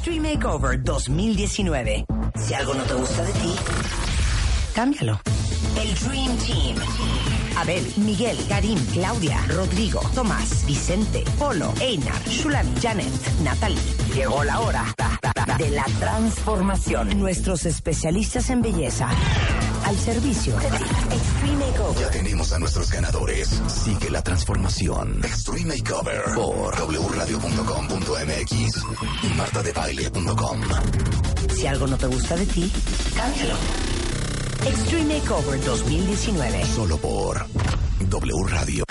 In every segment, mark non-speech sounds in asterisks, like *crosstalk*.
Extreme Makeover 2019. Si algo no te gusta de ti, cámbialo. El Dream Team. Abel, Miguel, Karim, Claudia, Rodrigo, Tomás, Vicente, Polo, Einar, Shulam, Janet, Natalie. Llegó la hora de la transformación. Nuestros especialistas en belleza al servicio de. Extreme Makeover. Ya tenemos a nuestros ganadores. Sigue la transformación. Extreme Makeover por wradio.com.mx y martadebaile.com. Si algo no te gusta de ti, cámbialo. Extreme Makeover 2019. Solo por W Radio.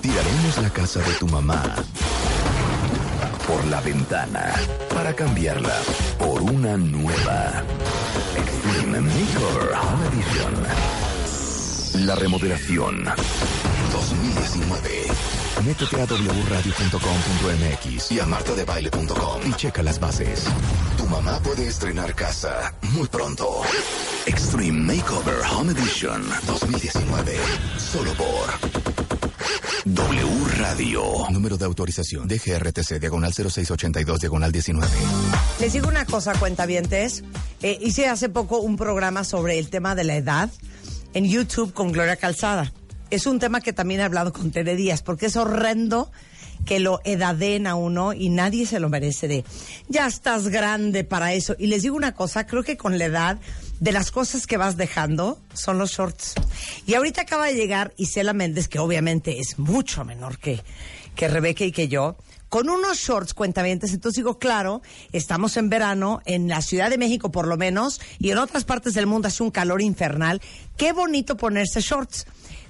Tiraremos la casa de tu mamá por la ventana para cambiarla por una nueva. Extreme Makeover Home Edition. La remodelación 2019. Métete a wradio.com.mx y a martadebaile.com y checa las bases. Mamá puede estrenar casa muy pronto. Extreme Makeover Home Edition 2019. Solo por W Radio. Número de autorización DGRTC, diagonal 0682, diagonal 19. Les digo una cosa, cuentavientes. Eh, hice hace poco un programa sobre el tema de la edad en YouTube con Gloria Calzada. Es un tema que también he hablado con Tere Díaz, porque es horrendo que lo edaden a uno y nadie se lo merece de, ya estás grande para eso. Y les digo una cosa, creo que con la edad, de las cosas que vas dejando son los shorts. Y ahorita acaba de llegar Isela Méndez, que obviamente es mucho menor que, que Rebeca y que yo, con unos shorts cuentavientes. Entonces digo, claro, estamos en verano, en la Ciudad de México por lo menos, y en otras partes del mundo hace un calor infernal. Qué bonito ponerse shorts.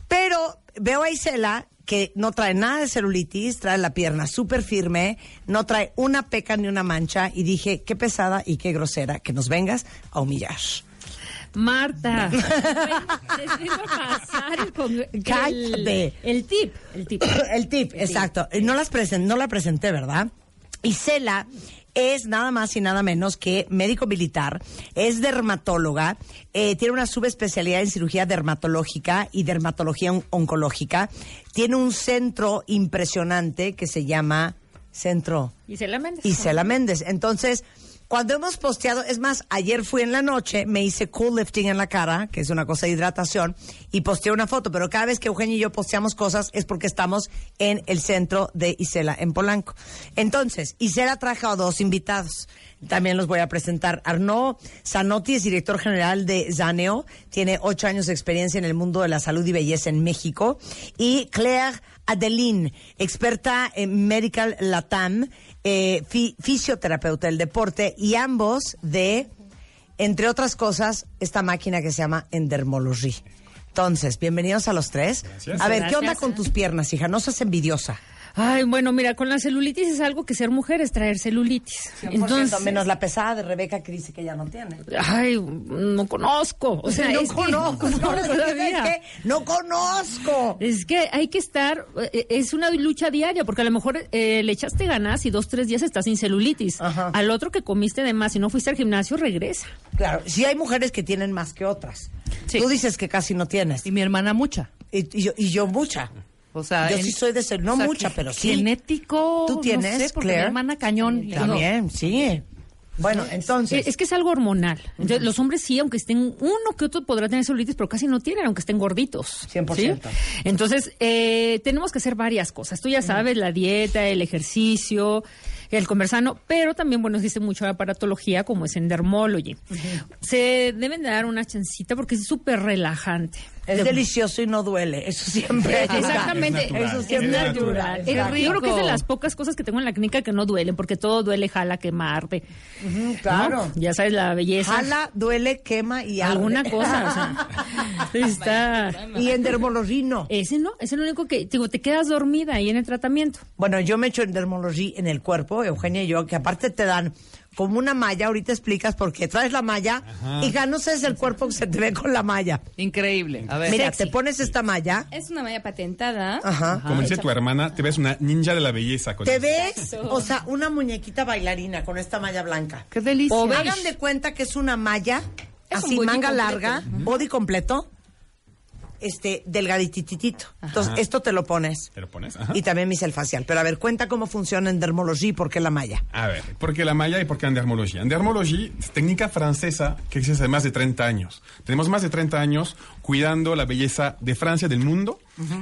Pero veo a Isela que no trae nada de celulitis, trae la pierna súper firme, no trae una peca ni una mancha, y dije, qué pesada y qué grosera que nos vengas a humillar. Marta, *laughs* pasar el, el, el tip, *clears throat* el tip. El tip, exacto. No, las presen- no la presenté, ¿verdad? Isela es nada más y nada menos que médico militar, es dermatóloga, eh, tiene una subespecialidad en cirugía dermatológica y dermatología on- oncológica, tiene un centro impresionante que se llama Centro Isela Méndez. Isela Méndez. Entonces, cuando hemos posteado, es más, ayer fui en la noche, me hice cool lifting en la cara, que es una cosa de hidratación, y posteé una foto, pero cada vez que Eugenia y yo posteamos cosas es porque estamos en el centro de Isela, en Polanco. Entonces, Isela trajo dos invitados. También los voy a presentar. Arnaud Zanotti es director general de Zaneo, tiene ocho años de experiencia en el mundo de la salud y belleza en México. Y Claire Adeline, experta en Medical Latam, eh, fi- fisioterapeuta del deporte, y ambos de, entre otras cosas, esta máquina que se llama Endermology. Entonces, bienvenidos a los tres. A ver, ¿qué onda con tus piernas, hija? No seas envidiosa. Ay, bueno, mira, con la celulitis es algo que ser mujer es traer celulitis. Entonces, menos la pesada de Rebeca que dice que ya no tiene. ay, no conozco. O sea, *laughs* no es que- conozco, *laughs* no, *laughs* no, todavía. es que no conozco. Es que hay que estar, eh, es una lucha diaria, porque a lo mejor eh, le echaste ganas y dos, tres días estás sin celulitis. Ajá. Al otro que comiste de más y no fuiste al gimnasio, regresa. Claro, sí hay mujeres que tienen más que otras. Sí. Tú dices que casi no tienes. Y mi hermana mucha. Y, y yo, y yo mucha. O sea, Yo en- sí soy de ser, no o sea, mucha, que- pero sí. Genético. ¿Tú tienes, No sé, porque Claire? mi hermana cañón. También, sí. Bueno, entonces. Es que es algo hormonal. Entonces, Los hombres sí, aunque estén uno que otro podrá tener celulitis, pero casi no tienen, aunque estén gorditos. 100%. ¿sí? Entonces, eh, tenemos que hacer varias cosas. Tú ya sabes, la dieta, el ejercicio, el comer sano, pero también, bueno, existe mucho de aparatología como es en dermology. Se deben de dar una chancita porque es súper relajante. Es delicioso y no duele. Eso siempre. Exactamente, Es natural, eso es siempre es natural. natural. Qué Yo creo que es de las pocas cosas que tengo en la clínica que no duelen, porque todo duele, jala, quemarte. ¿no? claro. Ya sabes la belleza. Jala, duele, quema y arde. alguna cosa. o sea, *laughs* está. Y en dermología no. Ese no, es el único que, digo, te quedas dormida ahí en el tratamiento. Bueno, yo me echo en dermología en el cuerpo, Eugenia y yo, que aparte te dan como una malla, ahorita explicas por qué traes la malla, hija, no sé, es el cuerpo que se te ve con la malla. Increíble. A ver. Mira, Sexy. te pones esta malla, Es una malla patentada. ajá, Como dice tu hermana, te ves una ninja de la belleza con te eso. ves, o sea, una muñequita bailarina con esta malla blanca. Qué delicia. O. Hagan de cuenta que es una malla, Es así manga completo. larga, body completo, este, delgadititito. Entonces, Ajá. esto te lo pones. Te lo pones, ajá. Y también el facial. Pero a ver, cuenta cómo funciona en dermología y por qué la malla. A ver, ¿por qué la malla y por qué endermología? Endermología es técnica francesa que existe hace más de 30 años. Tenemos más de 30 años cuidando la belleza de Francia, del mundo,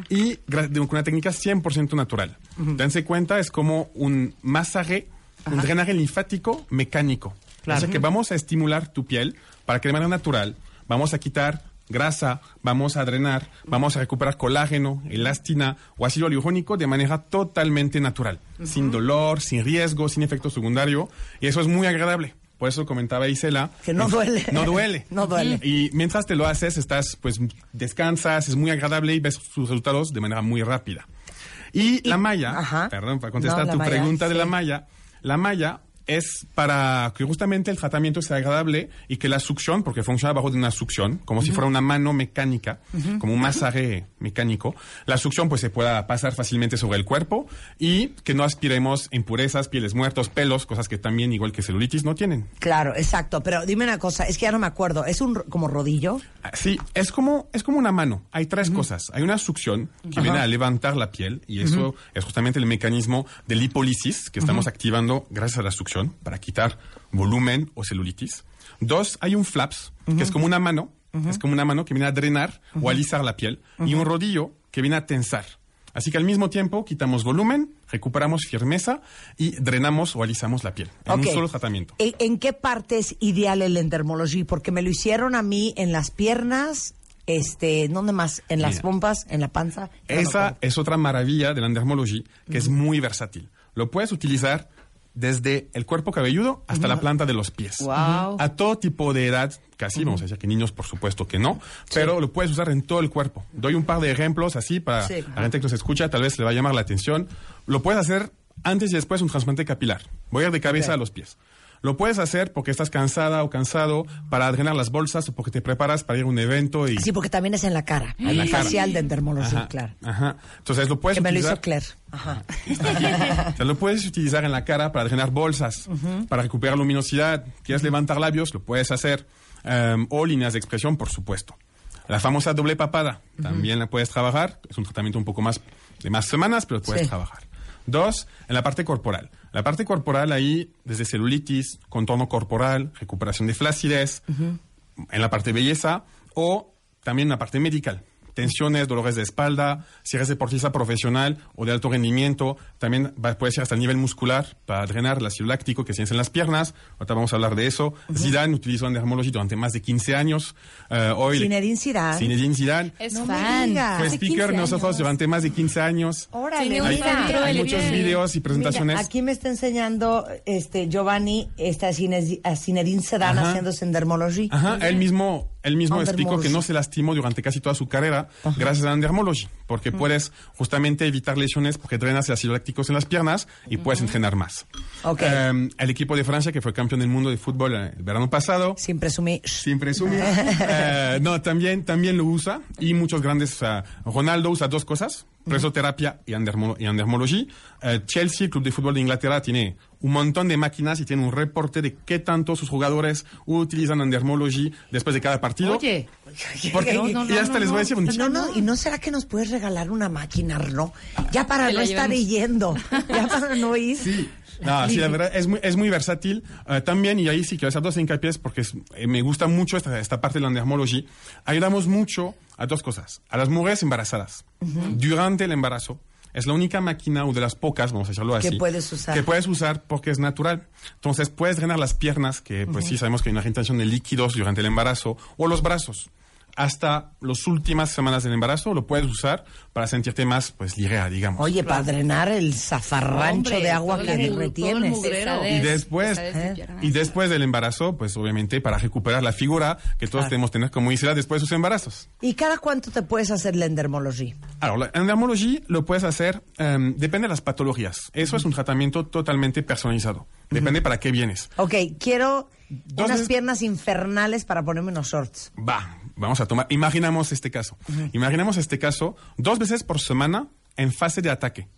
y gra- de- con una técnica 100% natural. Dense cuenta, es como un masaje, un drenaje linfático mecánico. Claro. O sea que vamos a estimular tu piel para que de manera natural vamos a quitar grasa, vamos a drenar, vamos a recuperar colágeno, elastina o ácido hialurónico de manera totalmente natural, sin dolor, sin riesgo, sin efecto secundario, y eso es muy agradable. Por eso comentaba Isela. Que no duele. *laughs* No duele. *laughs* No duele. Y mientras te lo haces, estás, pues, descansas, es muy agradable y ves sus resultados de manera muy rápida. Y, la malla, ajá. perdón, para contestar No, tu malla, pregunta de la malla, la malla es para que justamente el tratamiento sea agradable y que la succión, porque funciona bajo de una succión, como si fuera una mano mecánica, como un masaje mecánico, la succión pues se pueda pasar fácilmente sobre el cuerpo y que no aspiremos impurezas, pieles muertos, pelos, cosas que también, igual que celulitis, no tienen. Claro, exacto. Pero dime una cosa, es que ya no me acuerdo. ¿Es un como rodillo? Ah, Sí, es como, es como una mano. Hay tres cosas. Hay una succión que viene a levantar la piel y eso es justamente el mecanismo de lipólisis que estamos activando gracias a la succión para quitar volumen o celulitis. Dos, hay un flaps que es como una mano, es como una mano que viene a drenar o alisar la piel y un rodillo que viene a tensar. Así que al mismo tiempo quitamos volumen, recuperamos firmeza y drenamos o alisamos la piel en Ok. un solo tratamiento. ¿En, qué parte es ideal el endermología? Porque me lo hicieron a mí en las piernas, este, ¿dónde más? En las Mira. pompas, en la panza. No Esa acuerdo. es otra maravilla de la endermología, que es muy versátil. Lo puedes utilizar desde el cuerpo cabelludo hasta la planta de los pies. Wow. A todo tipo de edad, casi, vamos a decir que niños, por supuesto que no, pero lo puedes usar en todo el cuerpo. Doy un par de ejemplos así para Sí. la gente que nos escucha, tal vez le va a llamar la atención. Lo puedes hacer antes y después de un trasplante capilar. Voy a ir de cabeza a los pies. Lo puedes hacer porque estás cansada o cansado para drenar las bolsas o porque te preparas para ir a un evento y... Sí, porque también es en la cara. En la cara. facial de endermología, Ajá, claro. Ajá. Entonces lo puedes Que me lo utilizar... hizo Claire. Ajá. *laughs* O sea, lo puedes utilizar en la cara para drenar bolsas, para recuperar luminosidad. Quieres levantar labios, lo puedes hacer. Em, o líneas de expresión, por supuesto. La famosa doble papada, también la puedes trabajar. Es un tratamiento un poco más de más semanas, pero puedes Sí. trabajar. Dos, en la parte corporal. La parte corporal ahí, desde celulitis, contorno corporal, recuperación de flacidez, en la parte belleza o también en la parte medical. Tensiones, dolores de espalda, si eres deportista profesional o de alto rendimiento, también va- puede ser hasta el nivel muscular para drenar el ácido láctico que tienes en las piernas. Ahorita vamos a hablar de eso. Zidane utilizó endermología durante más de 15 años. Eh, hoy Zinedine Zidane. Zinedine Zidane. Es No me fan. Fue speaker 15 nosotros durante más de 15 años. Órale, Hay, mira. hay muchos Bien. videos y presentaciones. Mira, aquí me está enseñando este Giovanni esta Zine- a Zinedine Zidane Ajá. haciendo endermología. Ajá, él mismo, él mismo explicó que Endermology. no se lastimó durante casi toda su carrera gracias a la endermología, porque puedes justamente evitar lesiones porque drenas el ácido láctico en las piernas y puedes entrenar más. Ok. Eh, el equipo de Francia, que fue campeón del mundo de fútbol eh, el verano pasado, Sin presumir. sin presumir, *laughs* eh, no, también, también lo usa y muchos grandes, Ronaldo usa dos cosas, presoterapia y, endermo- y endermología. Eh, Chelsea, club de fútbol de Inglaterra, tiene un montón de máquinas y tiene un reporte de qué tanto sus jugadores utilizan endermología después de cada partido. Oye, *laughs* Porque, No, no, no, y hasta no, les voy a decir un no, no, ¿y no será que nos puedes regalar una máquina, no? Ya para no estar yendo, ya para no ir. Sí. No, sí, la verdad es muy, es muy versátil. Eh, también, y ahí sí quiero hacer dos hincapiés porque es- eh, me gusta mucho esta, esta parte de la endermología. Ayudamos mucho a dos cosas. A las mujeres embarazadas. Durante el embarazo. Es la única máquina o de las pocas, vamos a Que así. puedes usar. Que puedes usar porque es natural. Entonces puedes drenar las piernas, que pues sí sabemos que hay una retención de líquidos durante el embarazo, o los brazos. Hasta las últimas semanas del embarazo, lo puedes usar para sentirte más, pues, ligera, digamos. Oye, para drenar el zafarrancho Hombre, de agua que el retienes. y después, y después del embarazo, pues, obviamente, para recuperar la figura que todos tenemos que tener como Isla después de sus embarazos. ¿Y cada cuánto te puedes hacer la endermología? Alors, la endermología lo puedes hacer, em, depende de las patologías. Eso es un tratamiento totalmente personalizado. Depende para qué vienes. Ok, quiero Unas piernas infernales para ponerme unos shorts. Va, vamos a tomar, imaginamos este caso. Imaginamos este caso dos veces por semana en fase de ataque.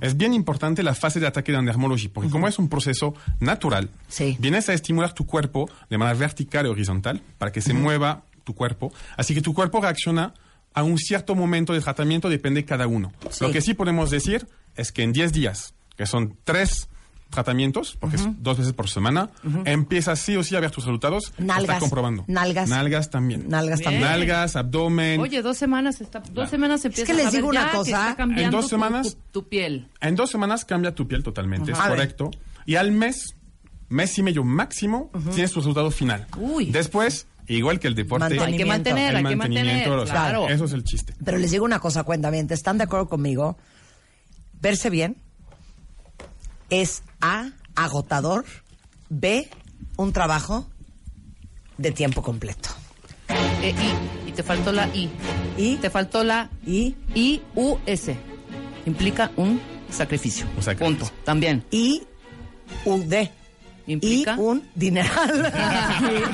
Es bien importante la fase de ataque de endermología, porque como es un proceso natural, Sí. vienes a estimular tu cuerpo de manera vertical y horizontal para que se mueva tu cuerpo. Así que tu cuerpo reacciona a un cierto momento de tratamiento, depende cada uno. Sí. Lo que sí podemos decir es que en 10 días, que son tres tratamientos, porque es dos veces por semana, empiezas sí o sí a ver tus resultados. Nalgas. Está comprobando. Nalgas. Nalgas también. Nalgas también. Nalgas, abdomen. Oye, dos semanas está, dos semanas empieza les a ver digo una que cosa, En dos semanas- tu, tu piel. En dos semanas cambia tu piel totalmente, es A ver. correcto. Y al mes, mes y medio máximo, tienes tu resultado final. Uy. Después, igual que el deporte. Hay que mantener, el hay que mantenimiento, mantener. o sea, Claro. eso es el chiste. Pero les digo una cosa, cuenta bien, ¿están de acuerdo conmigo? Verse bien es A, agotador, B, un trabajo de tiempo completo. Eh, y, y te faltó la I. Y, Te faltó la y, I, U, S. Implica un sacrificio. Un sacrificio. Punto. También. y, U, D. Y Implica. un dineral. *laughs*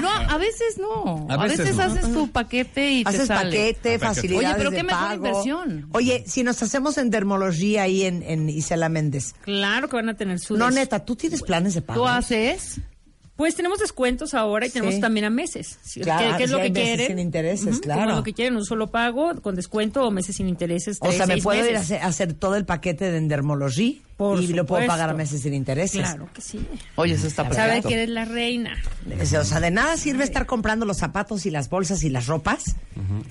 No, a veces no. A A veces, no. haces tu paquete y te Haces sale. paquete, Paquete. facilidades Oye, pero de qué mejor pago. inversión. Oye, si nos hacemos en dermología ahí en, en Isela Méndez. Claro que van a tener su... No, neta, ¿tú tienes planes de pago? Tú haces. Pues tenemos descuentos ahora y Sí. tenemos también a meses. Si- Claro, ¿Qué, qué es lo que meses quieren? sin intereses, Ujú, claro. Como lo que quieren, un solo pago con descuento o meses sin intereses. O sea, me puedo ir a meses. hacer, a hacer todo el paquete de endermología Por y lo puedo pagar a meses sin intereses. Claro que sí. Oye, eso está Sabe perfecto. que eres la reina. O sea, de nada sirve estar comprando los zapatos y las bolsas y las ropas.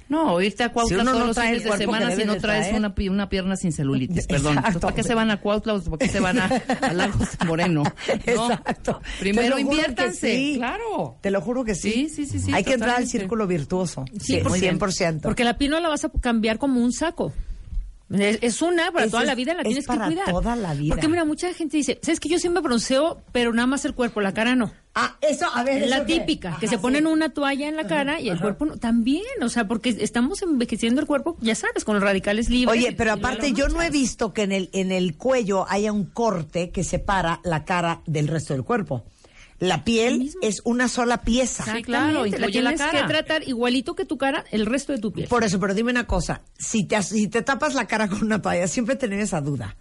No, irte a Cuautla Si uno todos no los fines de semana si no traes una, pi- una pierna sin celulitis. Perdón. Entonces, ¿Para qué se van a Cuautla o para qué se van a, a Lagos Moreno? *laughs* No. Exacto. Primero inviértanse. sí. Claro. Te lo juro que sí. Sí, sí, sí, sí, Hay que entrar al círculo virtuoso. Sí, Sí, porque- 100%. Porque la no la vas a cambiar como un saco. Es, es una para Es- toda la vida, la es tienes para que cuidar. toda la vida. Porque mira, mucha gente dice, ¿sabes que Yo me bronceo, pero nada más el cuerpo, la cara no. Ah, eso, a ver. La típica, que se ponen una toalla en la cara y el cuerpo no- también, o sea, porque estamos envejeciendo el cuerpo, ya sabes, con los radicales libres. Oye, pero aparte yo no he visto que en el, en el cuello haya un corte que separa la cara del resto del cuerpo. La piel es una sola pieza. Sí, claro, la la tienes cara. que tratar igualito que tu cara, el resto de tu piel. Por eso, pero dime una cosa, si te, as- si te tapas la cara con una toalla, siempre tener esa duda,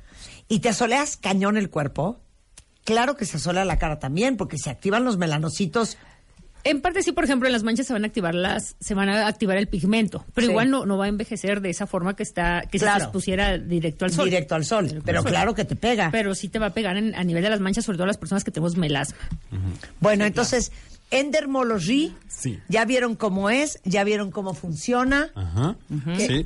y te asoleas cañón el cuerpo, claro que se asolea la cara también, porque se activan los melanocitos. En parte sí, por ejemplo, en las manchas se van a activar las, se van a activar el pigmento, pero Sí. igual no, no va a envejecer de esa forma que está, que si Claro. se expusiera directo al sol. Directo al sol, pero sol. claro que te pega. Pero sí te va a pegar en- a nivel de las manchas, sobre todo las personas que tenemos melasma. Bueno, entonces, endermología, Sí. ya vieron cómo es, ya vieron cómo funciona. Ajá. Sí.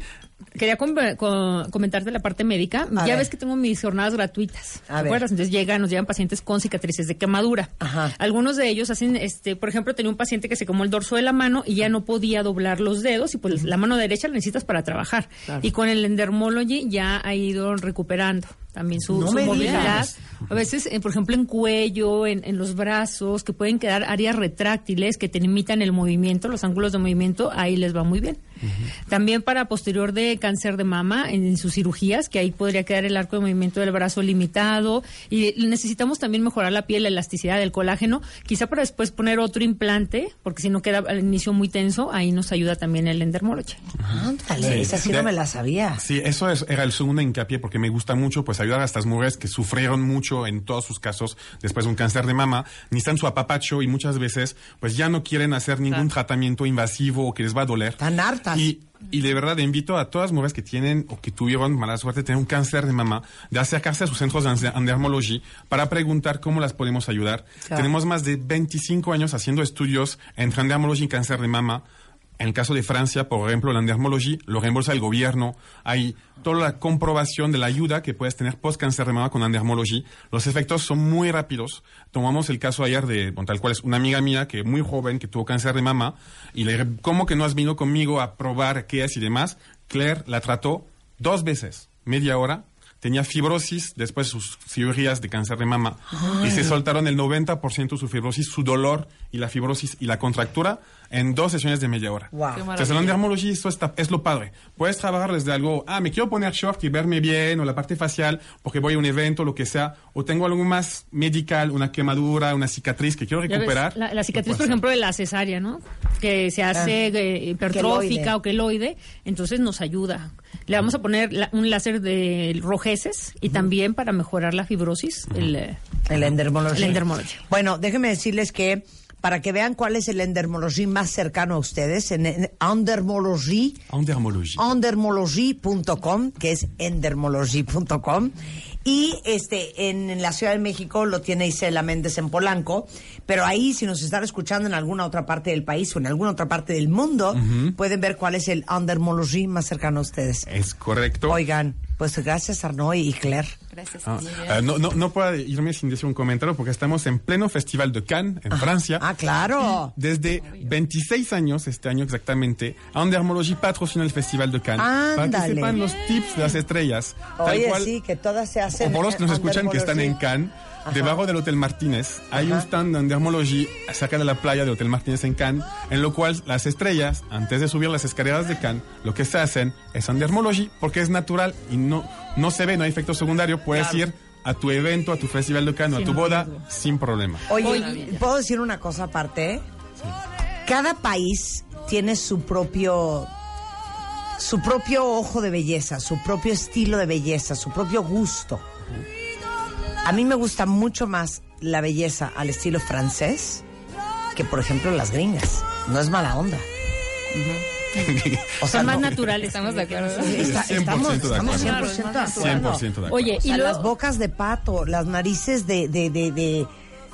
Quería com- co- comentarte la parte médica. A ya ver. ves que tengo mis jornadas gratuitas. A ¿Te ver. acuerdas? Entonces llegan, nos llegan pacientes con cicatrices de quemadura. Ajá. Algunos de ellos hacen, este, por ejemplo, tenía un paciente que se quemó el dorso de la mano y ya no podía doblar los dedos y pues la mano derecha la necesitas para trabajar. Y con el endermology ya ha ido recuperando también su, No su movilidad. digas. A veces, eh, por ejemplo, en cuello, en, en los brazos, que pueden quedar áreas retráctiles que te limitan el movimiento, los ángulos de movimiento, ahí les va muy bien. También para posterior de cáncer de mama, en, en sus cirugías, que ahí podría quedar el arco de movimiento del brazo limitado. Y necesitamos también mejorar la piel, la elasticidad del colágeno, quizá para después poner otro implante, porque si no queda al inicio muy tenso, ahí nos ayuda también el endermology. Ándale, Sí. esa sí no me la sabía. Sí, eso es- era el segundo hincapié porque me gusta mucho pues ayudar a estas mujeres que sufrieron mucho en todos sus casos después de un cáncer de mama, necesitan su apapacho y muchas veces pues ya no quieren hacer ningún tratamiento invasivo o que les va a doler. Están hartas. Y, y de verdad invito a todas las mujeres que tienen o que tuvieron mala suerte de tener un cáncer de mama de acercarse a sus centros de endermología para preguntar cómo las podemos ayudar. Claro. Tenemos más de 25 años haciendo estudios entre endermología y cáncer de mama En el caso de Francia, por ejemplo, la endermology lo reembolsa el gobierno. Hay toda la comprobación de la ayuda que puedes tener post cáncer de mama con endermology. Los efectos son muy rápidos. Tomamos el caso ayer de, bueno, tal cual es una amiga mía que muy joven que tuvo cáncer de mama y le dije, ¿cómo que no has venido conmigo a probar qué es y demás? Claire la trató dos veces, media hora, tenía fibrosis después de sus cirugías de cáncer de mama y se soltaron el 90% su fibrosis, su dolor y la fibrosis y la contractura en dos sesiones de media hora. Wow. Qué Entonces, el esto está, es lo padre. Puedes trabajar desde algo, ah, me quiero poner short y verme bien, o la parte facial, porque voy a un evento, lo que sea, o tengo algo más medical, una quemadura, una cicatriz que quiero ves, recuperar. La, la cicatriz, por ejemplo, de la cesárea, ¿no? Que se hace eh, hipertrófica queloide. o queloide, entonces nos ayuda. Le vamos a poner la- un láser de rojeces y también para mejorar la fibrosis. el, eh, El. El endermology. Bueno, déjenme decirles que para que vean cuál es el endermology más cercano a ustedes, en, en endermology, Endermology. endermology.com, que es endermology.com. Y este en la Ciudad de México lo tiene Isela Méndez en Polanco, pero ahí si nos están escuchando en alguna otra parte del país o en alguna otra parte del mundo, pueden ver cuál es el endermology más cercano a ustedes. Es correcto. Oigan, pues gracias Arnaud y Claire. Gracias. Ah, ah, no, no, no puedo irme sin decir un comentario porque estamos en pleno Festival de Cannes, en Francia. Ah, claro. Desde 26 años, este año exactamente, Endermology patrocina el Festival de Cannes. Para que Ándale. sepan los tips de las estrellas. tal Oye, cual, sí, que todas se hacen. O por los que nos escuchan que están en. Cannes, debajo del Hotel Martínez, hay un stand de Endermology cerca de la playa del Hotel Martínez en Cannes, en lo cual las estrellas, antes de subir las escaleras de Cannes, lo que se hacen es Endermology porque es natural y no, no se ve, no hay efecto secundario. Puedes ir a tu evento, a tu festival de Cannes, o a tu boda, sin problema. Oye, Oye. ¿puedo decir una cosa aparte? Cada país tiene su propio su propio ojo de belleza, su propio estilo de belleza, su propio gusto. A mí me gusta mucho más la belleza al estilo francés que, por ejemplo, las gringas. No es mala onda. O sea, Son más no. naturales. Estamos de acuerdo. Está- 100% estamos, de estamos acuerdo. 100% de acuerdo. 100% de acuerdo. Oye, O sea, y luego, las bocas de pato, las narices de, de, de, de,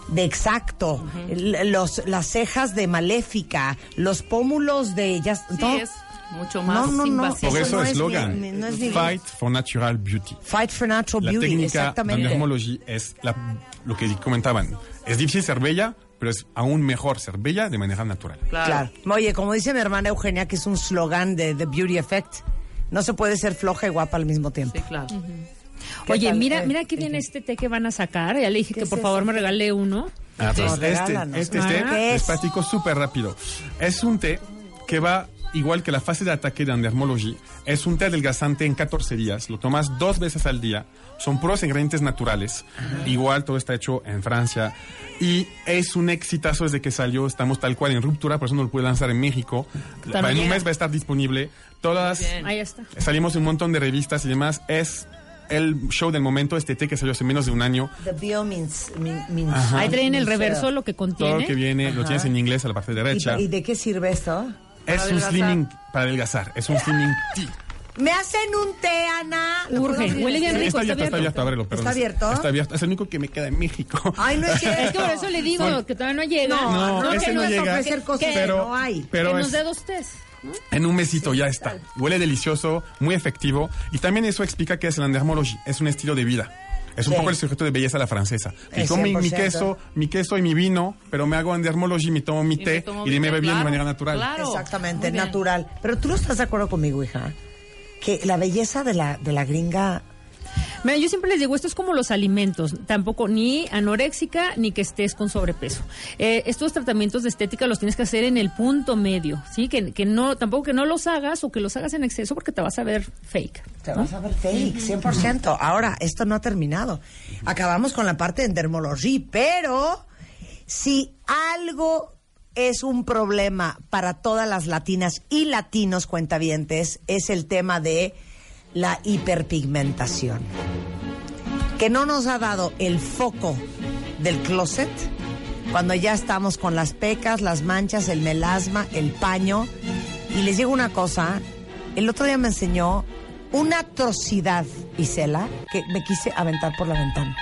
de exacto, los, las cejas de maléfica, los pómulos de... Ya, Sí, no, es mucho más No, no, no. invasivo. Por Eso eso no el es no es Fight for Natural Beauty. Fight for Natural La Beauty, técnica de exactamente. endermology es la- lo que comentaban. Es difícil ser bella, pero es aún mejor ser bella de manera natural. Claro. Oye, como dice mi hermana Eugenia, que es un slogan de The Beauty Effect, no se puede ser floja y guapa al mismo tiempo. Sí, claro. ¿Qué oye, tal? mira, Eh, mira qué eh, bien este té que van a sacar. Ya le dije ¿Qué que es por eso? favor me regale uno. Ah, pues este, este, Ah. este ¿Qué les es? platico súper rápido. Es un té que va igual que la fase de ataque de endermology. Es un té adelgazante en 14 días. Lo tomas dos veces al día. Son puros ingredientes naturales. Igual todo está hecho en Francia. Y es un exitazo desde que salió. Estamos tal cual en ruptura, por eso no lo pude lanzar en México. También. En un mes va a estar disponible. Todas. Ahí está. salimos en un montón de revistas y demás. Es el show del momento, este té que salió hace menos de un año. The Bio means, mean- means- Ahí traen el reverso, lo que Todo lo contiene. que viene lo tienes en inglés a la parte derecha. ¿Y, y de qué sirve esto? Es un adelgazar. slimming para adelgazar. Es un slimming tea. ¿Me hacen un té, Ana? ¿Lo Urge. Huele bien rico. Está abierto, está abierto. Ábrelo, perdón. ¿Está abierto? Está abierto. Es el único que me queda en México. Ay, no es *laughs* cierto. Es que por eso le digo que todavía no llega. No, no, que ese no nos llega. ofrecer cosas Pero- que no hay. Pero que nos dé dos tés. en un mesito ya está. Huele delicioso, muy efectivo. Y también eso explica que es el endermology. Es un estilo de vida. Es un Sí. poco el sujeto de belleza a la francesa. Como mi, mi 100%. queso, mi queso y mi vino, pero me hago endermology, me tomo mi Y me té tomo y me bien de manera natural. claro. Exactamente, natural. Pero tú no estás de acuerdo conmigo, hija. Que la belleza de la, de la gringa. Mira, yo siempre les digo, esto es como los alimentos, tampoco ni anoréxica ni que estés con sobrepeso. Eh, estos tratamientos de estética los tienes que hacer en el punto medio, ¿sí? Que, que no, tampoco que no los hagas o que los hagas en exceso porque te vas a ver fake. Te vas a ver fake, 100%. Ahora, esto no ha terminado. Acabamos con la parte de endermology, pero si algo es un problema para todas las latinas y latinos cuentavientes, es el tema de la hiperpigmentación. Que no nos ha dado el foco del closet cuando ya estamos con las pecas, las manchas, el melasma, el paño. Y les digo una cosa, el otro día me enseñó una atrocidad, Isela, que me quise aventar por la ventana.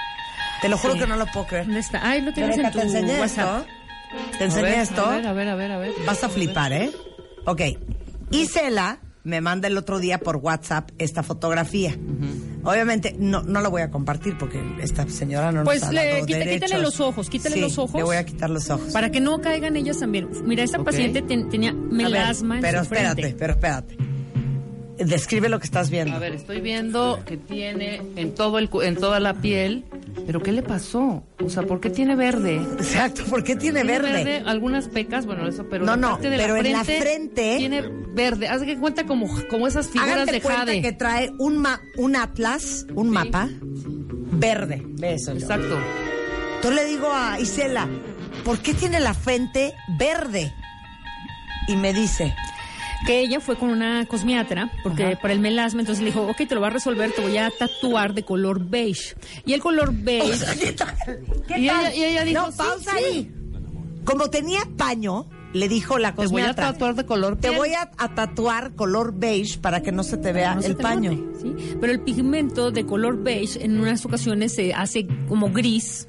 Te lo juro Sí. que no lo puedo creer. ¿Dónde está? Ay, lo tienes en tu te enseñé WhatsApp. esto. Te enseñé A ver, esto. A ver, a ver, a ver, a ver. Vas a flipar, ¿eh? Ok. Isela me manda el otro día por WhatsApp esta fotografía. Obviamente no, no la voy a compartir porque esta señora no Pues nos ha le- dado quita- quítale los ojos, quítale Sí, los ojos. le voy a quitar los ojos. Para que no caigan ellas también. Mira, esta paciente ten- tenía A ver, melasma en pero su frente. espérate, pero espérate. Describe lo que estás viendo. A ver, estoy viendo que tiene en todo el cu- en toda la piel, pero ¿qué le pasó? O sea, ¿por qué tiene verde? Exacto, ¿por qué tiene verde? algunas pecas, bueno, eso, pero No, no, parte de pero la en la frente frente- tiene verde. Haz de cuenta como como esas figuras de cuenta jade. que trae un, ma- un atlas, un mapa verde. Ve eso. yo. Exacto. Entonces le digo a Isela, ¿por qué tiene la frente verde? Y me dice, que ella fue con una cosmiatra porque para el melasma entonces le dijo ok te lo va a resolver te voy a tatuar de color beige y el color beige ¿qué tal? ¿Qué Y tal? ella- y ella dijo, no, sí, pausa sí. ahí. Como tenía paño, le dijo la Te voy a cosmiatra. tatuar de color Te piel". voy a, a tatuar color beige para que no se te vea No el te paño. note, ¿sí? Pero el pigmento de color beige en unas ocasiones se hace como gris,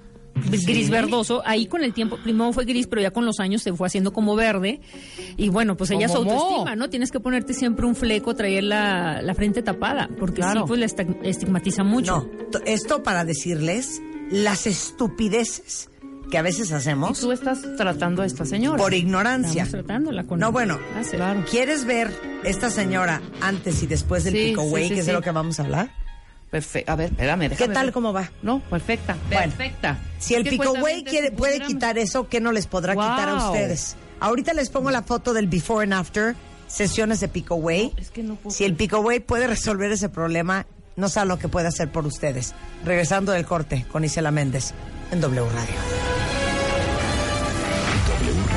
gris verdoso. Ahí con el tiempo, primero fue gris, pero ya con los años se fue haciendo como verde. Y bueno, pues ella mo. autoestima, ¿no? Tienes que ponerte siempre un fleco, traer la, la frente tapada, porque Claro. sí, pues la estigmatiza mucho. No, esto para decirles las estupideces que a veces Y hacemos tú estás tratando a esta señora. por ignorancia. Estamos tratándola con No, bueno, clase. claro. ¿quieres ver esta señora antes y después del Sí, pico güey, sí, que es de lo que vamos a hablar? Perfecto. A ver, espérame, ¿Qué tal ver. cómo va? No, perfecta. Bueno, perfecta. Si el pico güey puede quitar eso, ¿qué no les podrá Wow. quitar a ustedes? Ahorita les pongo la foto del before and after sesiones de pico güey. es que no puedo si el pico güey puede resolver ese problema, no sabe lo que puede hacer por ustedes. Regresando del corte con Isela Méndez en W Radio.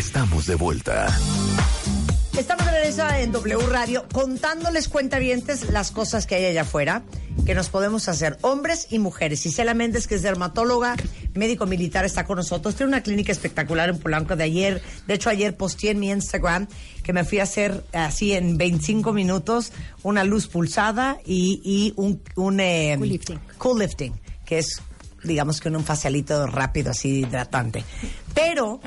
Estamos de vuelta. Estamos de regreso en W Radio contándoles cuentavientes las cosas que hay allá afuera que nos podemos hacer, hombres y mujeres. Isela Méndez, que es dermatóloga, médico militar, está con nosotros. Tiene una clínica espectacular en Polanco de ayer. De hecho, ayer posteé en mi Instagram que me fui a hacer así en 25 minutos una luz pulsada y, y un, un eh, Cool lifting. cool lifting, que es, digamos que un facialito rápido, así hidratante. Pero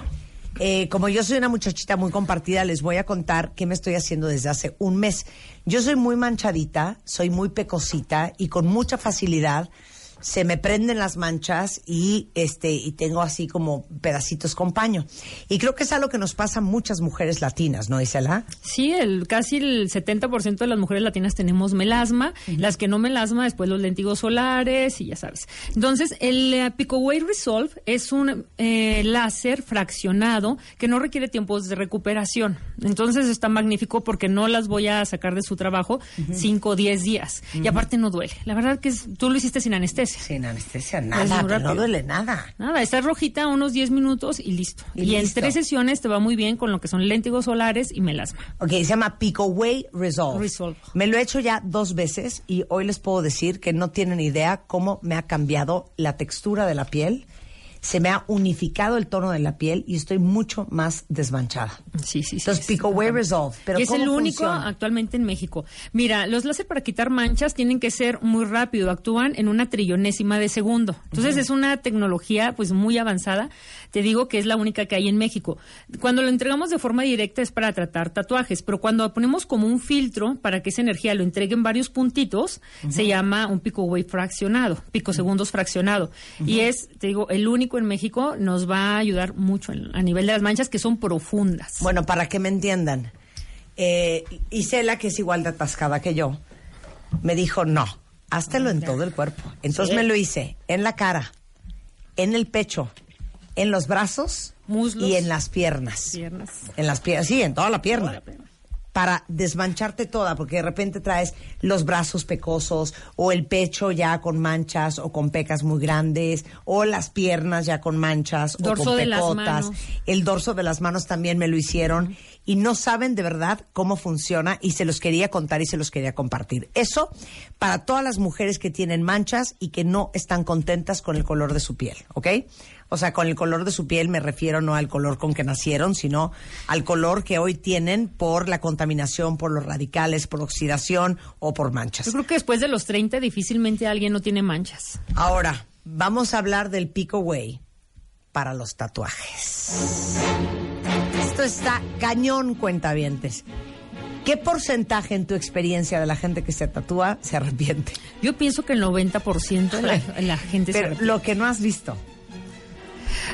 eh, como yo soy una muchachita muy compartida, les voy a contar qué me estoy haciendo desde hace un mes. Yo soy muy manchadita, soy muy pecosita y con mucha facilidad se me prenden las manchas y este y tengo así como pedacitos con paño. Y creo que es algo que nos pasa a muchas mujeres latinas, ¿no, Isela? Sí, el, casi el 70% de las mujeres latinas tenemos melasma. Las que no melasma, después los lentigos solares y ya sabes. Entonces, el eh, Picoway Resolve es un eh, láser fraccionado que no requiere tiempos de recuperación. Entonces, está magnífico porque no las voy a sacar de su trabajo 5 o 10 días. Y aparte no duele. La verdad que es- tú lo hiciste sin anestesia. Sin anestesia, Es nada, pero no duele nada. Nada, está rojita unos 10 minutos y listo. Y Y, en tres sesiones te va muy bien con lo que son léntigos solares y melasma. Ok, se llama Pico Way Resolve. Resolve. Me lo he hecho ya dos veces y hoy les puedo decir que no tienen idea cómo me ha cambiado la textura de la piel. Se me ha unificado el tono de la piel y estoy mucho más desmanchada. Sí, sí, sí. Entonces. Pico Way Resolve. Pero es ¿cómo el único funciona? actualmente en México. Mira, los láser para quitar manchas tienen que ser muy rápido, actúan en una trillonésima de segundo. Entonces es una tecnología pues muy avanzada. Te digo que es la única que hay en México. Cuando lo entregamos de forma directa es para tratar tatuajes, pero cuando ponemos como un filtro para que esa energía lo entregue en varios puntitos, se llama un pico wave fraccionado, pico segundos fraccionado. Y es, te digo, el único en México nos va a ayudar mucho a nivel de las manchas que son profundas. Bueno, para que me entiendan, eh, Isela, que es igual de atascada que yo, me dijo, no, háztelo en todo el cuerpo. Entonces Sí. me lo hice en la cara, en el pecho, en los brazos Muslos. y en las piernas. Piernas. En las piernas, sí, en toda la pierna. Toda la pierna. Para desmancharte toda, porque de repente traes los brazos pecosos o el pecho ya con manchas o con pecas muy grandes o las piernas ya con manchas o con pecotas. El dorso de las manos también me lo hicieron y no saben de verdad cómo funciona y se los quería contar y se los quería compartir. Eso para todas las mujeres que tienen manchas y que no están contentas con el color de su piel, ¿ok? O sea, con el color de su piel me refiero no al color con que nacieron, sino al color que hoy tienen por la contaminación, por los radicales, por oxidación o por manchas. Yo creo que después de los 30 difícilmente alguien no tiene manchas. Ahora, vamos a hablar del Pico Way para los tatuajes. Esto está cañón, cuentavientes. ¿Qué porcentaje en tu experiencia de la gente que se tatúa se arrepiente? Yo pienso que el 90% de la, la gente se Pero arrepiente. lo que no has visto.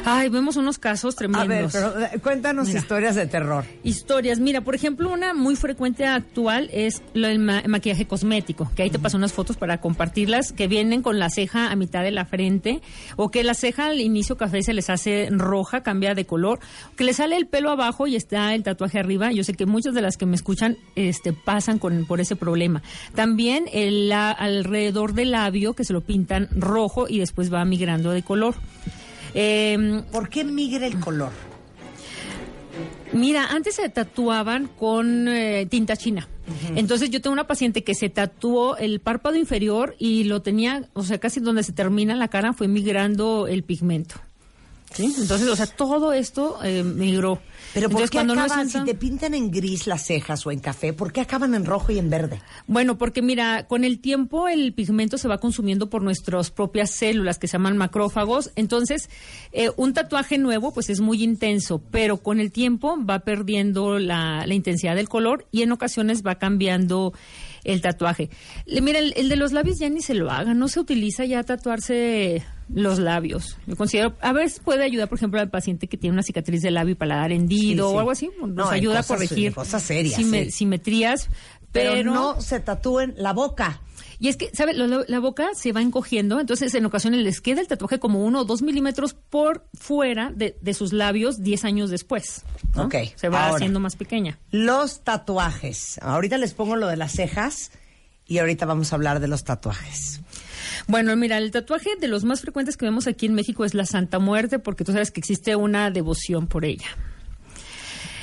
Ay, vemos unos casos A tremendos. ver, pero eh, cuéntanos Mira. historias de terror. Historias. Mira, por ejemplo, una muy frecuente actual es lo del ma- maquillaje cosmético, que ahí te paso unas fotos para compartirlas, que vienen con la ceja a mitad de la frente, o que la ceja al inicio café se les hace roja, cambia de color, que le sale el pelo abajo y está el tatuaje arriba. Yo sé que muchas de las que me escuchan este, pasan con, por ese problema. También el, la- alrededor del labio, que se lo pintan rojo y después va migrando de color. Em, ¿Por qué migra el color? Mira, antes se tatuaban con eh, tinta china. Entonces yo tengo una paciente que se tatuó el párpado inferior y lo tenía, o sea, casi donde se termina la cara fue migrando el pigmento. ¿Sí? Entonces, o sea, todo esto eh, migró. Pero ¿por Entonces, qué no es acaban, un si te pintan en gris las cejas o en café, ¿por qué acaban en rojo y en verde? Bueno, porque mira, con el tiempo el pigmento se va consumiendo por nuestras propias células que se llaman macrófagos. Entonces, eh, un tatuaje nuevo pues es muy intenso, pero con el tiempo va perdiendo la, la intensidad del color y en ocasiones va cambiando el tatuaje. Le- Mira, el, el de los labios ya ni se lo haga, no se utiliza ya tatuarse los labios. Yo considero, a veces puede ayudar, por ejemplo, al paciente que tiene una cicatriz de labio y paladar hendido Sí, sí. o algo así, nos No, ayuda cosas- a corregir cosas serias, sí. simetrías, Pero, pero no se tatúen la boca. Y es que, ¿sabe? La, la boca se va encogiendo, entonces en ocasiones les queda el tatuaje como uno o dos milímetros por fuera de, de sus labios 10 años después. ¿no? Ok, Se va ahora. haciendo más pequeña. Los tatuajes. Ahorita les pongo lo de las cejas y ahorita vamos a hablar de los tatuajes. Bueno, mira, el tatuaje de los más frecuentes que vemos aquí en México es la Santa Muerte, porque tú sabes que existe una devoción por ella.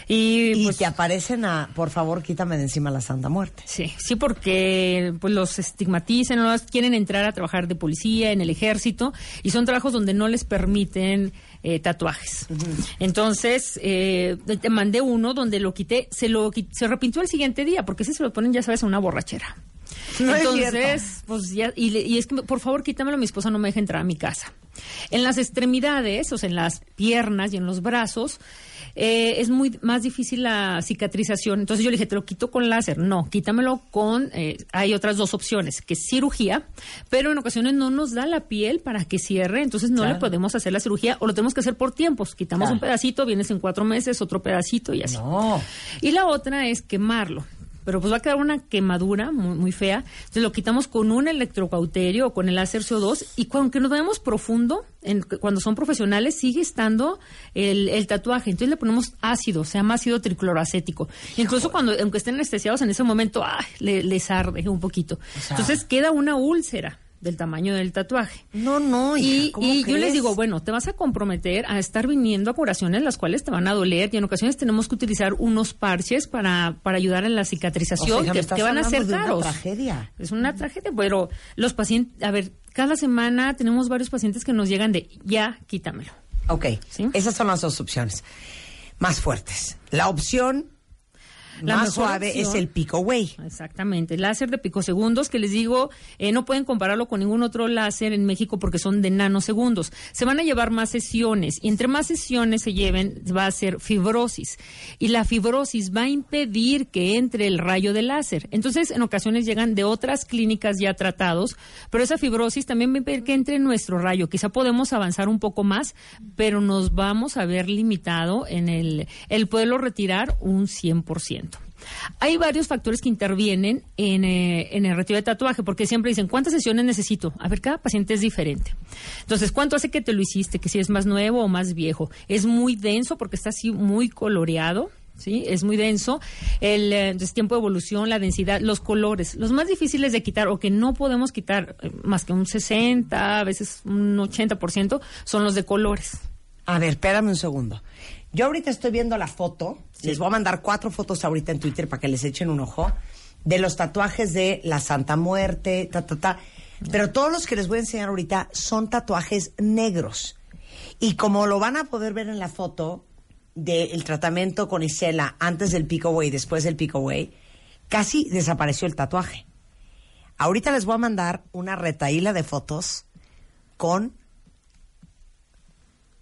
Y, Y pues, te aparecen a, por favor, quítame de encima la Santa Muerte. Sí, sí, porque pues los estigmatizan, no quieren entrar a trabajar de policía, en el ejército, y son trabajos donde no les permiten eh, tatuajes. Entonces, eh, te mandé uno donde lo quité, se lo se repintió el siguiente día, porque ese se lo ponen, ya sabes, a una borrachera. *laughs* No es Entonces, pues ya, y, es que por favor quítamelo, mi esposa no me deja entrar a mi casa. En las extremidades, o sea, en las piernas y en los brazos, eh, es muy más difícil la cicatrización. Entonces yo le dije, te lo quito con láser. No, quítamelo con, eh, hay otras dos opciones, que es cirugía, pero en ocasiones no nos da la piel para que cierre, entonces no Claro. le podemos hacer la cirugía o lo tenemos que hacer por tiempos. Quitamos Claro. un pedacito, vienes en cuatro meses, otro pedacito y así. No. Y la otra es quemarlo. Pero pues va a quedar una quemadura muy, muy fea. Entonces lo quitamos con un electrocauterio o con el láser CO2 y aunque nos vemos profundo, en- cuando son profesionales sigue estando el, el tatuaje. Entonces le ponemos ácido, se llama ácido tricloracético. Incluso cuando, aunque estén anestesiados en ese momento, ¡ay! le- les arde un poquito. Entonces queda una úlcera del tamaño del tatuaje. No, no. hija, Y, ¿cómo y yo les digo, bueno, te vas a comprometer a estar viniendo a curaciones las cuales te van a doler y en ocasiones tenemos que utilizar unos parches para, para ayudar en la O sea, cicatrización que, van a ser de una caros. tragedia. Es una tragedia, pero los pacientes, a ver, cada semana tenemos varios pacientes que nos llegan de ya, quítamelo. Ok, ¿Sí? esas son las dos opciones más fuertes. La opción La más suave opción- es el pico way. Exactamente, láser de picosegundos que les digo, eh, no pueden compararlo con ningún otro láser en México porque son de nanosegundos. Se van a llevar más sesiones y entre más sesiones se lleven va a ser fibrosis y la fibrosis va a impedir que entre el rayo de láser. Entonces, en ocasiones llegan de otras clínicas ya tratados, pero esa fibrosis también va a impedir que entre nuestro rayo. Quizá podemos avanzar un poco más, pero nos vamos a ver limitado en el, el poderlo retirar un 100%. Hay varios factores que intervienen en, eh, en el retiro de tatuaje, porque siempre dicen, ¿cuántas sesiones necesito? A ver, cada paciente es diferente. Entonces, ¿cuánto hace que te lo hiciste? Que si es más nuevo o más viejo. Es muy denso porque está así muy coloreado. ¿Sí? Es muy denso. El eh, entonces, tiempo de evolución, la densidad, los colores. Los más difíciles de quitar o que no podemos quitar eh, más que un 60, a veces un 80%, son los de colores. A ver, espérame un segundo. Yo ahorita estoy viendo la foto, les voy a mandar cuatro fotos ahorita en Twitter para que les echen un ojo, de los tatuajes de la Santa Muerte, ta, ta, ta. Pero todos los que les voy a enseñar ahorita son tatuajes negros. Y como lo van a poder ver en la foto del tratamiento con Isela antes del pico way, después del pico way, casi desapareció el tatuaje. Ahorita les voy a mandar una retaíla de fotos con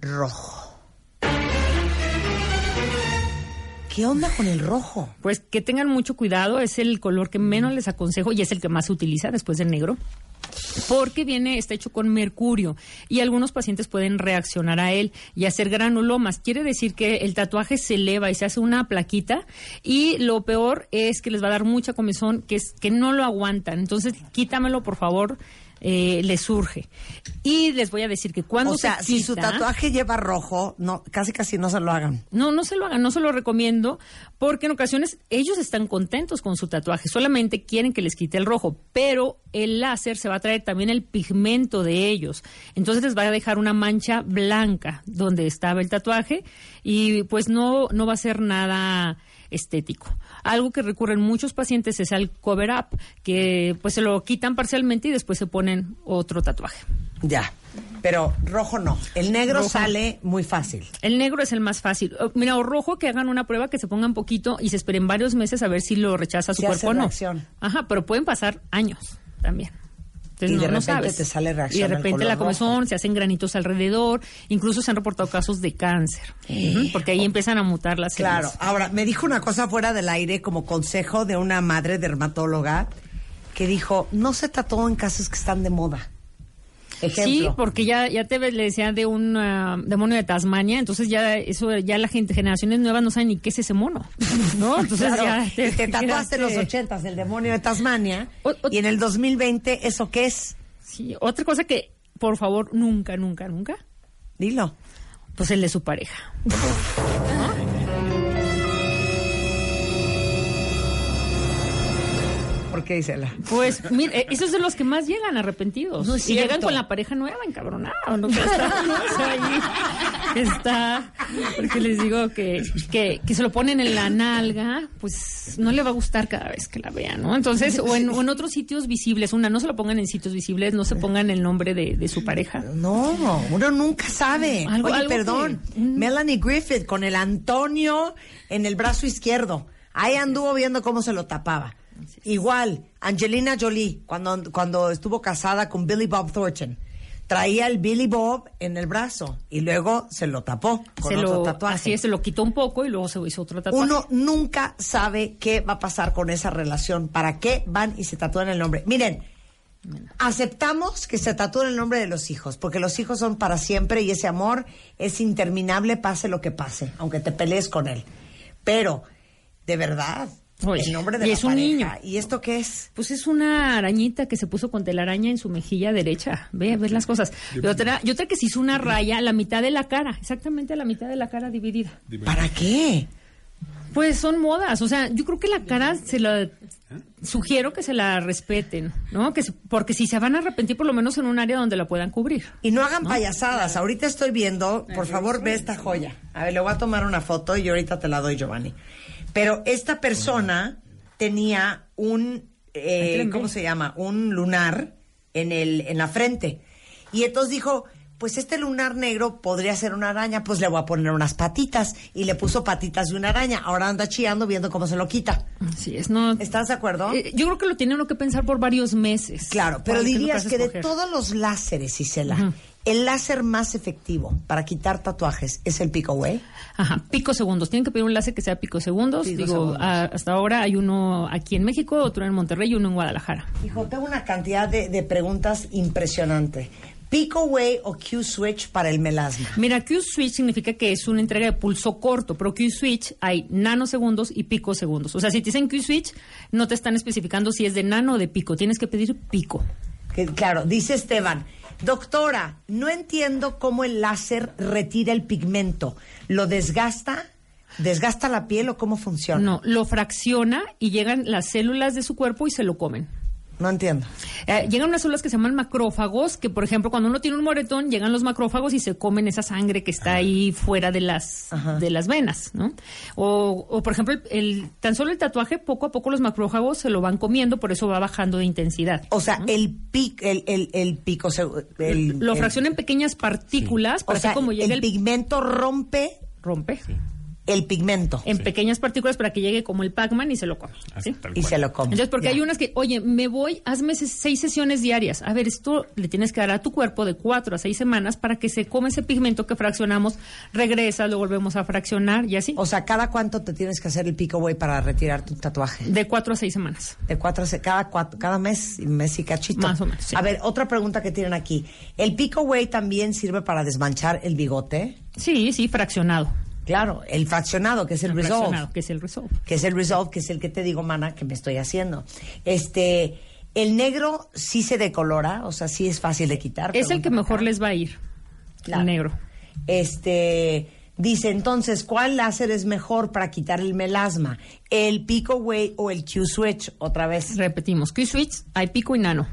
rojo. ¿Qué onda con el rojo? Pues que tengan mucho cuidado, es el color que menos les aconsejo y es el que más se utiliza después del negro. Porque viene, está hecho con mercurio y algunos pacientes pueden reaccionar a él y hacer granulomas. Quiere decir que el tatuaje se eleva y se hace una plaquita y lo peor es que les va a dar mucha comezón, que es que no lo aguantan. Entonces, quítamelo por favor eh, les surge. Y les voy a decir que cuando O sea, se si su tatuaje lleva rojo, no, casi casi no se lo hagan. no, no se lo hagan, no se lo recomiendo, porque en ocasiones ellos están contentos con su tatuaje, solamente quieren que les quite el rojo, pero el láser se va a traer también el pigmento de ellos. Entonces les va a dejar una mancha blanca donde estaba el tatuaje y pues no, no va a ser nada estético. Algo que recurren muchos pacientes es al cover up, que pues se lo quitan parcialmente y después se ponen otro tatuaje. Ya. Pero rojo no. El negro Rojo. sale muy fácil. El negro es el más fácil. Oh, Mira, o rojo que hagan una prueba que se pongan poquito y se esperen varios meses a ver si lo rechaza su hace cuerpo o no. reacción. Ajá, pero pueden pasar años también. Entonces, Y de no repente sabes. te sale reacción Y de repente la rojo. comezón, se hacen granitos alrededor, incluso se han reportado casos de cáncer, porque ahí empiezan a mutar las Claro. células. Ahora, me dijo una cosa fuera del aire como consejo de una madre dermatóloga que dijo, no se tatúa en casos que están de moda. Ejemplo. Sí, porque ya, ya te le decía de un ah, demonio de Tasmania, entonces ya eso ya la gente, generaciones nuevas no saben ni qué es ese mono, *laughs* ¿no? Entonces Claro, ya y te *laughs* tatuaste en los ochentas el demonio de Tasmania O- o- y en el 2020 eso qué es Sí, otra cosa que, por favor, nunca, nunca, nunca, dilo pues el de su pareja. *laughs* ¿por qué dísela? Pues, mire, esos de los que más llegan arrepentidos. No y llegan con la pareja nueva, encabronada. ¿no? *laughs* Está, o sea, ahí está, porque les digo que, que, que se lo ponen en la nalga, pues no le va a gustar cada vez que la vean, ¿no? Entonces, o en, o en otros sitios visibles, una, no se lo pongan en sitios visibles, no se pongan el nombre de, de su pareja. No, uno nunca sabe. Algo- Oye, algo perdón, que-. Melanie Griffith con el Antonio en el brazo izquierdo. Ahí anduvo viendo cómo se lo tapaba. Igual, Angelina Jolie, cuando, cuando estuvo casada con Billy Bob Thornton, traía el Billy Bob en el brazo y luego se lo tapó con Se otro lo, tatuaje. así es, se lo quitó un poco y luego se hizo otro tatuaje. Uno nunca sabe qué va a pasar con esa relación. ¿Para qué van y se tatúan el nombre? Miren, aceptamos que se tatúen el nombre de los hijos, porque los hijos son para siempre y ese amor es interminable, pase lo que pase, aunque te pelees con él. Pero, de verdad, Oye, el nombre de y la es un niño. ¿Y esto qué es? Pues es una arañita que se puso con telaraña en su mejilla derecha. Ve, ve las cosas. Y otra, y otra que se hizo una raya a la mitad de la cara, exactamente a la mitad de la cara dividida. ¿Para qué? Pues son modas, o sea, yo creo que la cara se la sugiero que se la respeten, ¿no? Que se- porque si se van a arrepentir por lo menos en un área donde la puedan cubrir. Y no hagan payasadas. Ahorita estoy viendo, por favor, ve esta joya. A ver, le voy a tomar una foto y ahorita te la doy, Giovanni. Pero esta persona tenía un, eh, ¿cómo se llama? Un lunar en, el, en la frente. Y entonces dijo, pues este lunar negro podría ser una araña, pues le voy a poner unas patitas. Y le puso patitas de una araña. Ahora anda chillando viendo cómo se lo quita. Así es, ¿no? ¿Estás de acuerdo? Eh, yo creo que lo tiene uno que pensar por varios meses. Claro, pero ¿Cuál- qué es lo dirías que de todos los láseres, Isela. El láser más efectivo para quitar tatuajes es el Pico Way. Ajá, pico segundos. Tienen que pedir un láser que sea pico segundos. Pico Digo, segundos. a- hasta ahora hay uno aquí en México, otro en Monterrey y uno en Guadalajara. Hijo, tengo una cantidad de, de preguntas impresionante. Pico Way o Q-Switch para el melasma. Mira, Q-Switch significa que es una entrega de pulso corto, pero Q-Switch hay nanosegundos y picosegundos. O sea, si te dicen Q-Switch, no te están especificando si es de nano o de pico. Tienes que pedir pico. Que, claro, dice Esteban, doctora, no entiendo cómo el láser retira el pigmento. ¿Lo desgasta? ¿Desgasta la piel o cómo funciona? No, lo fracciona y llegan las células de su cuerpo y se lo comen. No entiendo. Eh, llegan unas células que se llaman macrófagos, que por ejemplo cuando uno tiene un moretón, llegan los macrófagos y se comen esa sangre que está ahí fuera de las, de las venas, ¿no? O, o, por ejemplo, el, el- tan solo el tatuaje, poco a poco los macrófagos se lo van comiendo, por eso va bajando de intensidad. O sea, el, pic, el, el, el pico... se- el- lo fracciona en pequeñas partículas, O para sea, que como llegue el el, pigmento rompe rompe el pigmento en pequeñas partículas para que llegue como el Pac-Man y se lo come. Tal y se lo come. Entonces, porque Ya. hay unas que, oye, me voy, hazme se- seis sesiones diarias. A ver, esto le tienes que dar a tu cuerpo de cuatro a seis semanas para que se come ese pigmento que fraccionamos, regresa, lo volvemos a fraccionar y así. O sea, ¿cada cuánto te tienes que hacer el pico, güey, para retirar tu tatuaje? De cuatro a seis semanas. De cuatro, a se- cada, cuatro, cada mes, mes y cachito. Más o menos, sí. A ver, otra pregunta que tienen aquí. ¿El pico, güey, también sirve para desmanchar el bigote? Sí, sí, fraccionado. Claro, el fraccionado, que es el, El resolve. fraccionado, que es el resolve. que es el resolve, que es el que te digo, mana, que me estoy haciendo. Este, el negro sí se decolora, o sea, sí es fácil de quitar. Es el que mejor acá. les va a ir. Claro. El negro. Este, dice entonces, ¿cuál láser es mejor para quitar el melasma? ¿El pico way o el Q-switch? Otra vez. Repetimos, Q-Switch, hay pico y nano.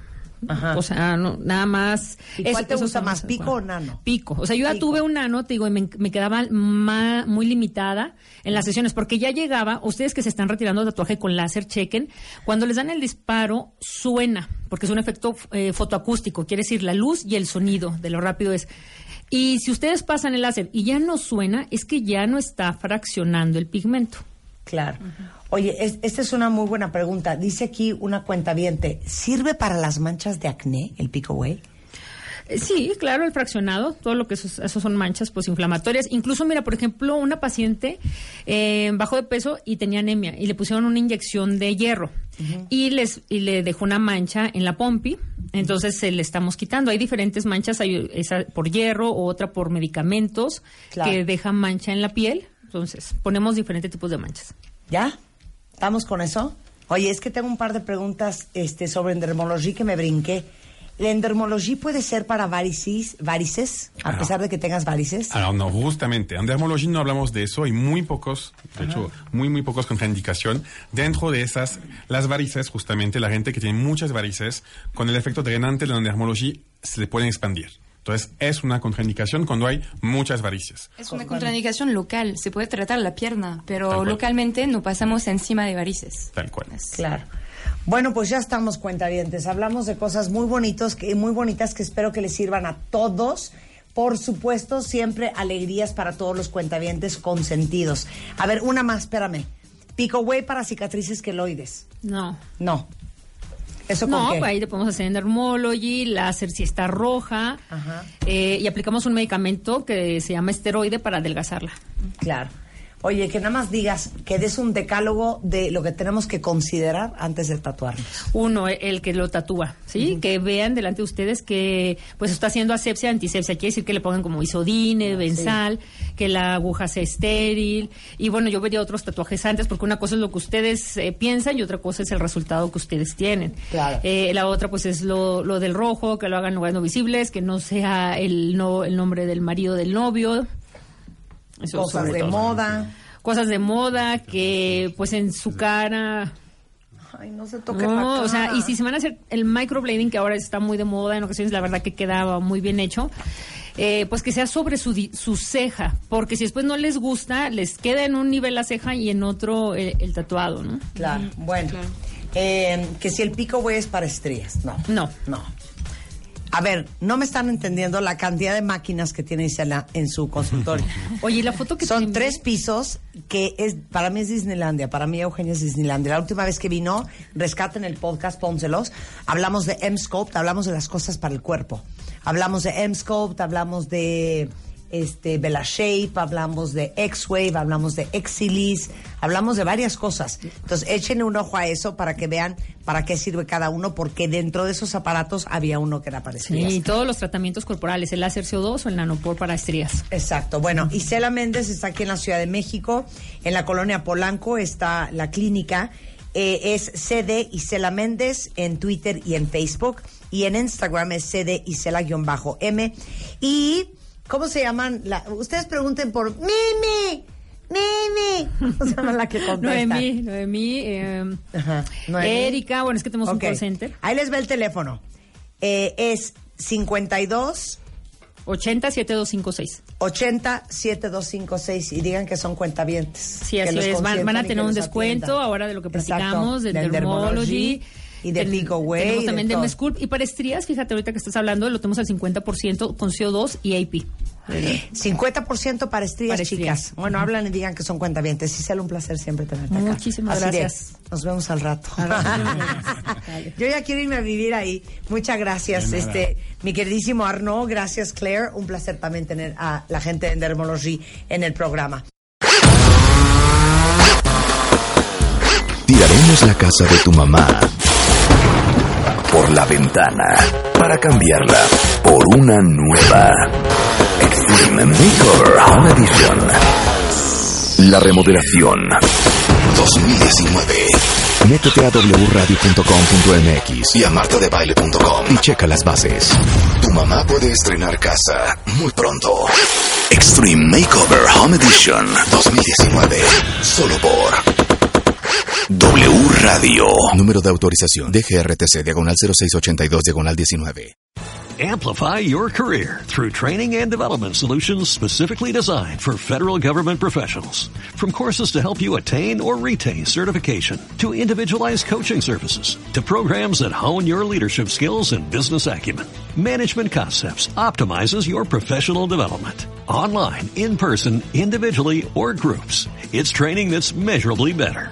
Ajá. O sea, no, nada más. ¿Y cuál te gusta más, pico o nano? Pico. O sea, yo ya Pico. tuve un nano, te digo, y me, me quedaba ma- muy limitada en las sesiones, porque ya llegaba, ustedes que se están retirando tatuaje con láser, chequen, cuando les dan el disparo, suena, porque es un efecto eh, fotoacústico, quiere decir la luz y el sonido de lo rápido es. Y si ustedes pasan el láser y ya no suena, es que ya no está fraccionando el pigmento. Claro. Oye, es- esta es una muy buena pregunta. Dice aquí una cuenta ¿sirve para las manchas de acné el pico way? Eh, Sí, claro, el fraccionado, todo lo que esos, esos son manchas pues inflamatorias. Incluso, mira, por ejemplo, una paciente eh, bajó de peso y tenía anemia y le pusieron una inyección de hierro y les y le dejó una mancha en la pompi. Entonces se le estamos quitando. Hay diferentes manchas, hay esa por hierro o otra por medicamentos Claro. que dejan mancha en la piel. Entonces ponemos diferentes tipos de manchas. ¿Ya? ¿Estamos con eso? Oye, es que tengo un par de preguntas este, sobre endermología que me brinqué. ¿La endermología puede ser para varices, varices a Ah. pesar de que tengas varices? Alors no, justamente, en dermología no hablamos de eso, hay muy pocos, de hecho, muy, muy pocos contraindicación. Dentro de esas, las varices, justamente, la gente que tiene muchas varices, con el efecto drenante de la dermología, se le pueden expandir. Entonces, es una contraindicación cuando hay muchas varices. Es una contraindicación local, se puede tratar la pierna, pero localmente no pasamos encima de varices. Tal cual. Es- Claro. Bueno, pues ya estamos cuentavientes. Hablamos de cosas muy bonitos que muy bonitas que espero que les sirvan a todos. Por supuesto, siempre alegrías para todos los cuentavientes consentidos. A ver, una más, espérame. Pico Way para cicatrices queloides. No. No. ¿Eso con No, qué? ahí le podemos hacer en dermology, láser si está roja, Ajá. eh, y aplicamos un medicamento que se llama esteroide para adelgazarla. Claro. Oye, que nada más digas que des un decálogo de lo que tenemos que considerar antes de tatuarnos. Uno, e- el que lo tatúa, ¿sí? Que vean delante de ustedes que pues está haciendo asepsia, antisepsia, quiere decir que le pongan como isodine, benzal, que la aguja sea estéril. Y bueno, yo vería otros tatuajes antes porque una cosa es lo que ustedes eh, piensan y otra cosa es el resultado que ustedes tienen. Claro. Eh, la otra pues es lo, lo del rojo, que lo hagan en lugares no visibles, que no sea el, no, el nombre del marido del novio. Eso Cosas de todo. moda. Cosas de moda que pues en su cara Ay, no se toque no, o sea, y si se van a hacer el microblading, que ahora está muy de moda, en ocasiones la verdad que quedaba muy bien hecho, eh, pues que sea sobre su, di- su ceja, porque si después no les gusta, les queda en un nivel la ceja y en otro eh, el tatuado, ¿no? Claro, bueno. Eh, que si el pico güey es para estrías. No. No. No. A ver, no me están entendiendo la cantidad de máquinas que tiene Isela en su consultorio. *laughs* Oye, ¿y la foto que Son tres pisos que es para mí es Disneylandia, para mí Eugenia es Disneylandia. La última vez que vino, rescaten el podcast, pónselos. Hablamos de M-Sculpt, hablamos de las cosas para el cuerpo. Hablamos de M-Sculpt, hablamos de este Bella Shape, hablamos de X-Wave, hablamos de Exilis, hablamos de varias cosas. Entonces, échenle un ojo a eso para que vean para qué sirve cada uno, porque dentro de esos aparatos había uno que era estrías. Sí, todos los tratamientos corporales, el láser CO2 o el nanopor para estrías. Exacto. Bueno, Isela Méndez está aquí en la Ciudad de México, en la colonia Polanco está la clínica. Eh, es CD Isela Méndez en Twitter y en Facebook. Y en Instagram es CD Isela-M. Y, ¿cómo se llaman? La- ustedes pregunten por Mimi. Mimi. ¿Cómo se llama la que contesta? Noemí, Noemí, eh, Ajá, Noemí. Erika, bueno, es que tenemos un call center. Ahí les ve el teléfono. Eh, es 52 80 7256. 80 7256 y digan que son cuentavientes. Sí, así es. Van, a tener un descuento atiendan. ahora de lo que Exacto, platicamos, del, del Dermology. Y de Pico Way, Tenemos y de también del Mesculp. Y para estrías, fíjate ahorita que estás hablando, lo tenemos al 50% con CO2 y AP. 50% para estrías, Para chicas. Bueno, hablan y digan que son cuentavientes. Sí, será un placer siempre tenerte acá. Muchísimas Así de, gracias. nos vemos al rato. *laughs* Yo ya quiero irme a vivir ahí. Muchas gracias, este, mi queridísimo Arnaud. Gracias, Claire. Un placer también tener a la gente de Dermology en el programa. Tiraremos la casa de tu mamá por la ventana para cambiarla por una nueva. Extreme Makeover Home Edition. La remodelación 2019. Métete a wradio.com.mx y a martadebaile.com y checa las bases. Tu mamá puede estrenar casa muy pronto. Extreme Makeover Home Edition 2019. Solo por W Radio. Número de autorización DGRTC diagonal 0682 diagonal 19. Amplify your career through training and development solutions specifically designed for federal government professionals. From courses to help you attain or retain certification, to individualized coaching services, to programs that hone your leadership skills and business acumen, Management Concepts optimizes your professional development. Online, in person, individually, or groups, it's training that's measurably better.